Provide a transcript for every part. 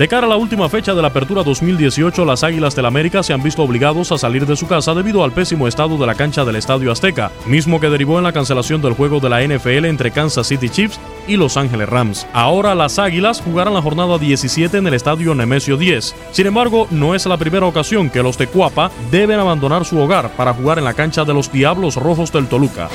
De cara a la última fecha de la apertura 2018, las Águilas del América se han visto obligados a salir de su casa debido al pésimo estado de la cancha del Estadio Azteca, mismo que derivó en la cancelación del juego de la NFL entre Kansas City Chiefs y Los Ángeles Rams. Ahora las Águilas jugarán la jornada 17 en el Estadio Nemesio 10. Sin embargo, no es la primera ocasión que los de Cuapa deben abandonar su hogar para jugar en la cancha de los Diablos Rojos del Toluca.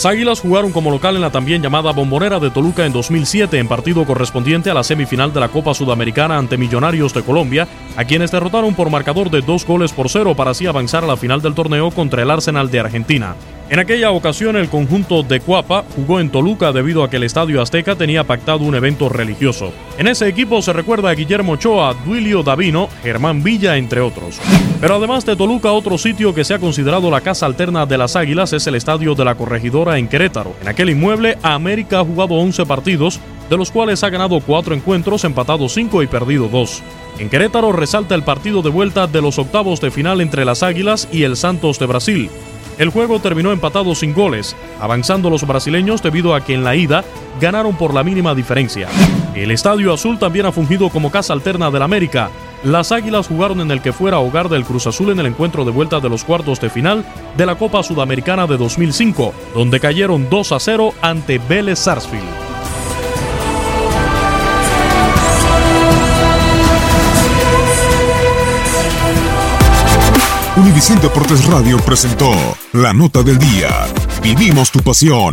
Las Águilas jugaron como local en la también llamada Bombonera de Toluca en 2007 en partido correspondiente a la semifinal de la Copa Sudamericana ante Millonarios de Colombia, a quienes derrotaron por marcador de dos goles por cero para así avanzar a la final del torneo contra el Arsenal de Argentina. En aquella ocasión el conjunto de Cuapa jugó en Toluca debido a que el Estadio Azteca tenía pactado un evento religioso. En ese equipo se recuerda a Guillermo Ochoa, Duilio Davino, Germán Villa, entre otros. Pero además de Toluca, otro sitio que se ha considerado la casa alterna de las Águilas es el Estadio de la Corregidora en Querétaro. En aquel inmueble, América ha jugado 11 partidos, de los cuales ha ganado 4 encuentros, empatado 5 y perdido 2. En Querétaro resalta el partido de vuelta de los octavos de final entre las Águilas y el Santos de Brasil. El juego terminó empatado sin goles, avanzando los brasileños debido a que en la ida ganaron por la mínima diferencia. El Estadio Azul también ha fungido como casa alterna del América. Las Águilas jugaron en el que fuera hogar del Cruz Azul en el encuentro de vuelta de los cuartos de final de la Copa Sudamericana de 2005, donde cayeron 2 a 0 ante Vélez Sarsfield. Univisión Deportes Radio presentó La Nota del Día. Vivimos tu pasión.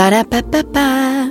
빠라빠빠빠